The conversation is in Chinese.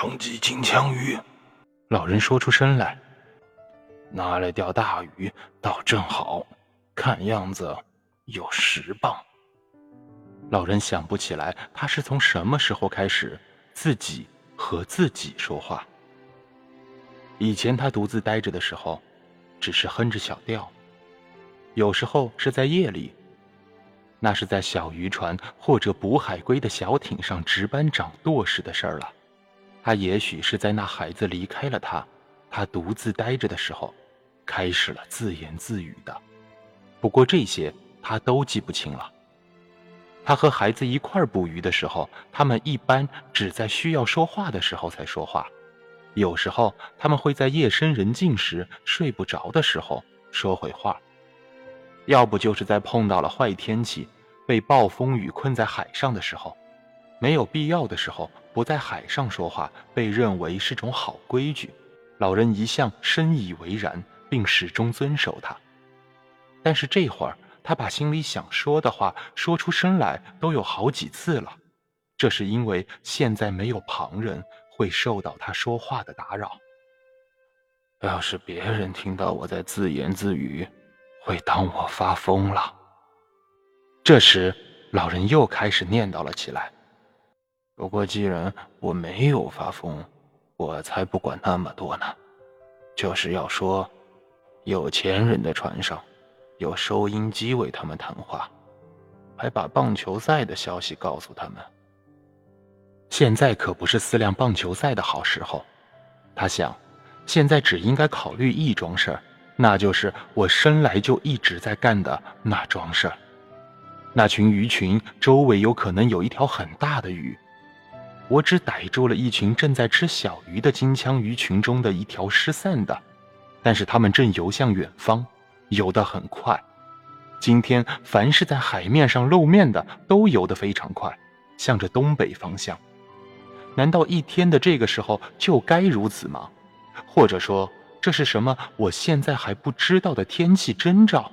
长鳍金枪鱼。老人说出声来：“拿来钓大鱼倒正好，看样子有十磅。”老人想不起来他是从什么时候开始自己和自己说话。以前他独自待着的时候，只是哼着小调，有时候是在夜里。那是在小渔船或者捕海龟的小艇上值班掌舵时的事儿了。他也许是在那孩子离开了他，他独自呆着的时候，开始了自言自语的。不过这些他都记不清了。他和孩子一块捕鱼的时候，他们一般只在需要说话的时候才说话。有时候他们会在夜深人静时睡不着的时候说会话。要不就是在碰到了坏天气，被暴风雨困在海上的时候，没有必要的时候不在海上说话，被认为是种好规矩。老人一向深以为然，并始终遵守它。但是这会儿，他把心里想说的话说出声来都有好几次了，这是因为现在没有旁人会受到他说话的打扰。要是别人听到我在自言自语，会当我发疯了。这时，老人又开始念叨了起来。不过，既然我没有发疯，我才不管那么多呢。就是要说，有钱人的船上有收音机为他们谈话，还把棒球赛的消息告诉他们。现在可不是思量棒球赛的好时候。他想，现在只应该考虑一桩事儿。那就是我生来就一直在干的那桩事儿。那群鱼群周围有可能有一条很大的鱼，我只逮住了一群正在吃小鱼的金枪鱼群中的一条失散的，但是它们正游向远方，游得很快。今天凡是在海面上露面的都游得非常快，向着东北方向。难道一天的这个时候就该如此吗？或者说？这是什么？我现在还不知道的天气征兆。